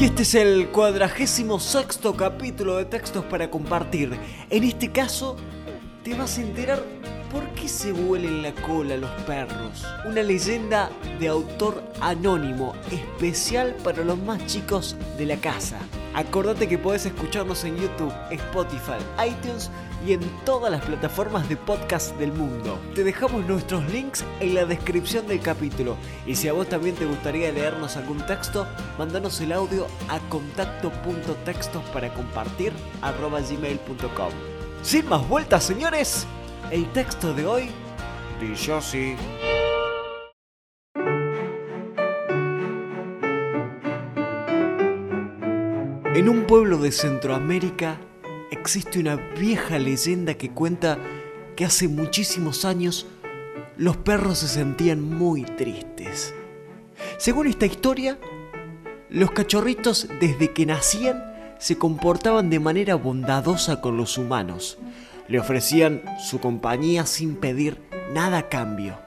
Y este es el cuadragésimo sexto capítulo de textos para compartir. En este caso, te vas a enterar por qué se huelen la cola los perros. Una leyenda de autor anónimo, especial para los más chicos de la casa. Acordate que podés escucharnos en YouTube, Spotify, iTunes y en todas las plataformas de podcast del mundo. Te dejamos nuestros links en la descripción del capítulo. Y si a vos también te gustaría leernos algún texto, mandanos el audio a contacto.textos para compartir gmail.com. Sin más vueltas, señores, el texto de hoy dice así. En un pueblo de Centroamérica existe una vieja leyenda que cuenta que hace muchísimos años los perros se sentían muy tristes. Según esta historia, los cachorritos desde que nacían se comportaban de manera bondadosa con los humanos. Le ofrecían su compañía sin pedir nada a cambio.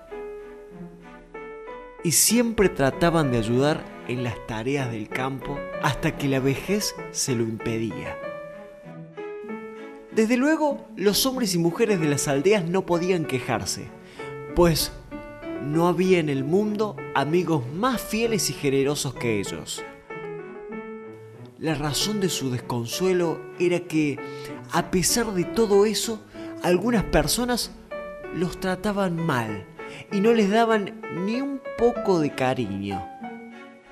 Y siempre trataban de ayudar en las tareas del campo hasta que la vejez se lo impedía. Desde luego, los hombres y mujeres de las aldeas no podían quejarse, pues no había en el mundo amigos más fieles y generosos que ellos. La razón de su desconsuelo era que, a pesar de todo eso, algunas personas los trataban mal y no les daban ni un poco de cariño.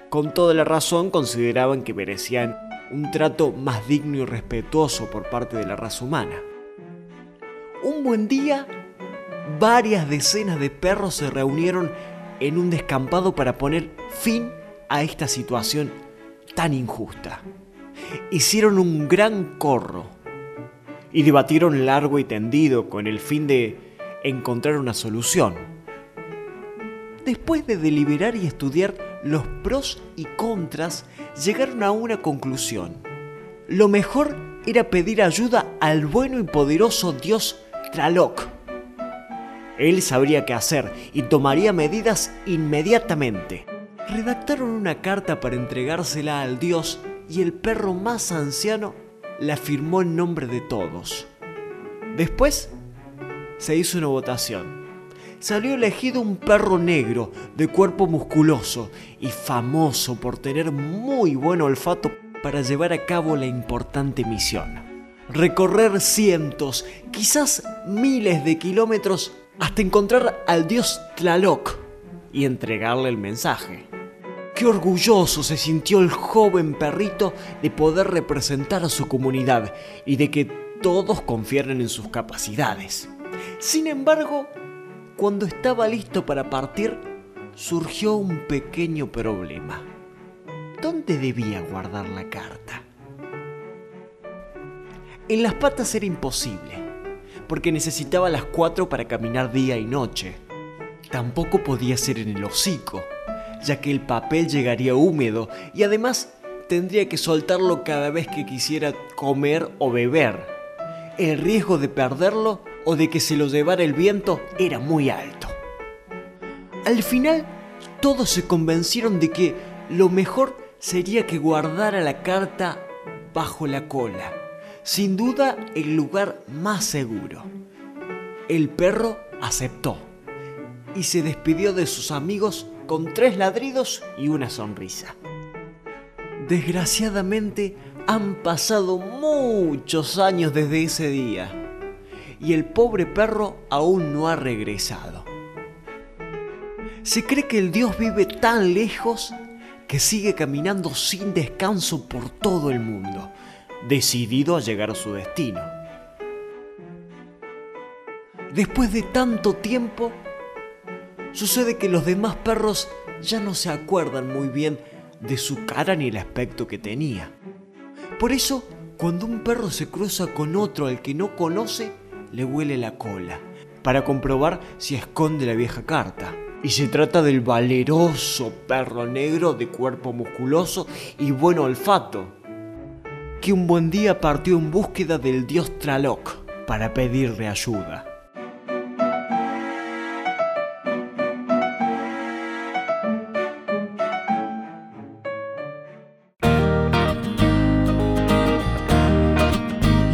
Con toda la razón consideraban que merecían un trato más digno y respetuoso por parte de la raza humana. Un buen día, varias decenas de perros se reunieron en un descampado para poner fin a esta situación tan injusta. Hicieron un gran corro y debatieron largo y tendido con el fin de encontrar una solución. Después de deliberar y estudiar los pros y contras, llegaron a una conclusión. Lo mejor era pedir ayuda al bueno y poderoso dios Traloc. Él sabría qué hacer y tomaría medidas inmediatamente. Redactaron una carta para entregársela al dios y el perro más anciano la firmó en nombre de todos. Después se hizo una votación salió elegido un perro negro de cuerpo musculoso y famoso por tener muy buen olfato para llevar a cabo la importante misión. Recorrer cientos, quizás miles de kilómetros hasta encontrar al dios Tlaloc y entregarle el mensaje. Qué orgulloso se sintió el joven perrito de poder representar a su comunidad y de que todos confieren en sus capacidades. Sin embargo, cuando estaba listo para partir, surgió un pequeño problema. ¿Dónde debía guardar la carta? En las patas era imposible, porque necesitaba las cuatro para caminar día y noche. Tampoco podía ser en el hocico, ya que el papel llegaría húmedo y además tendría que soltarlo cada vez que quisiera comer o beber. El riesgo de perderlo o de que se lo llevara el viento era muy alto. Al final, todos se convencieron de que lo mejor sería que guardara la carta bajo la cola, sin duda el lugar más seguro. El perro aceptó y se despidió de sus amigos con tres ladridos y una sonrisa. Desgraciadamente han pasado muchos años desde ese día y el pobre perro aún no ha regresado. Se cree que el dios vive tan lejos que sigue caminando sin descanso por todo el mundo, decidido a llegar a su destino. Después de tanto tiempo, sucede que los demás perros ya no se acuerdan muy bien de su cara ni el aspecto que tenía. Por eso, cuando un perro se cruza con otro al que no conoce, le huele la cola, para comprobar si esconde la vieja carta. Y se trata del valeroso perro negro de cuerpo musculoso y buen olfato, que un buen día partió en búsqueda del dios Traloc para pedirle ayuda.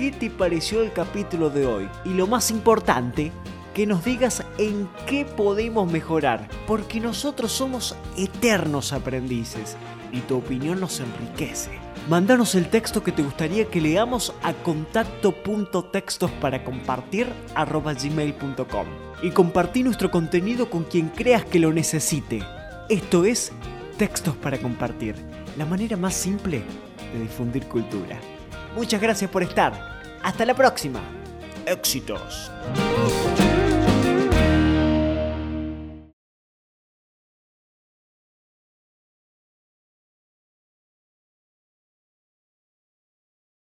qué te pareció el capítulo de hoy. Y lo más importante, que nos digas en qué podemos mejorar, porque nosotros somos eternos aprendices y tu opinión nos enriquece. Mándanos el texto que te gustaría que leamos a contacto.textos para compartir gmail.com y compartí nuestro contenido con quien creas que lo necesite. Esto es Textos para Compartir, la manera más simple de difundir cultura. Muchas gracias por estar. Hasta la próxima. Éxitos.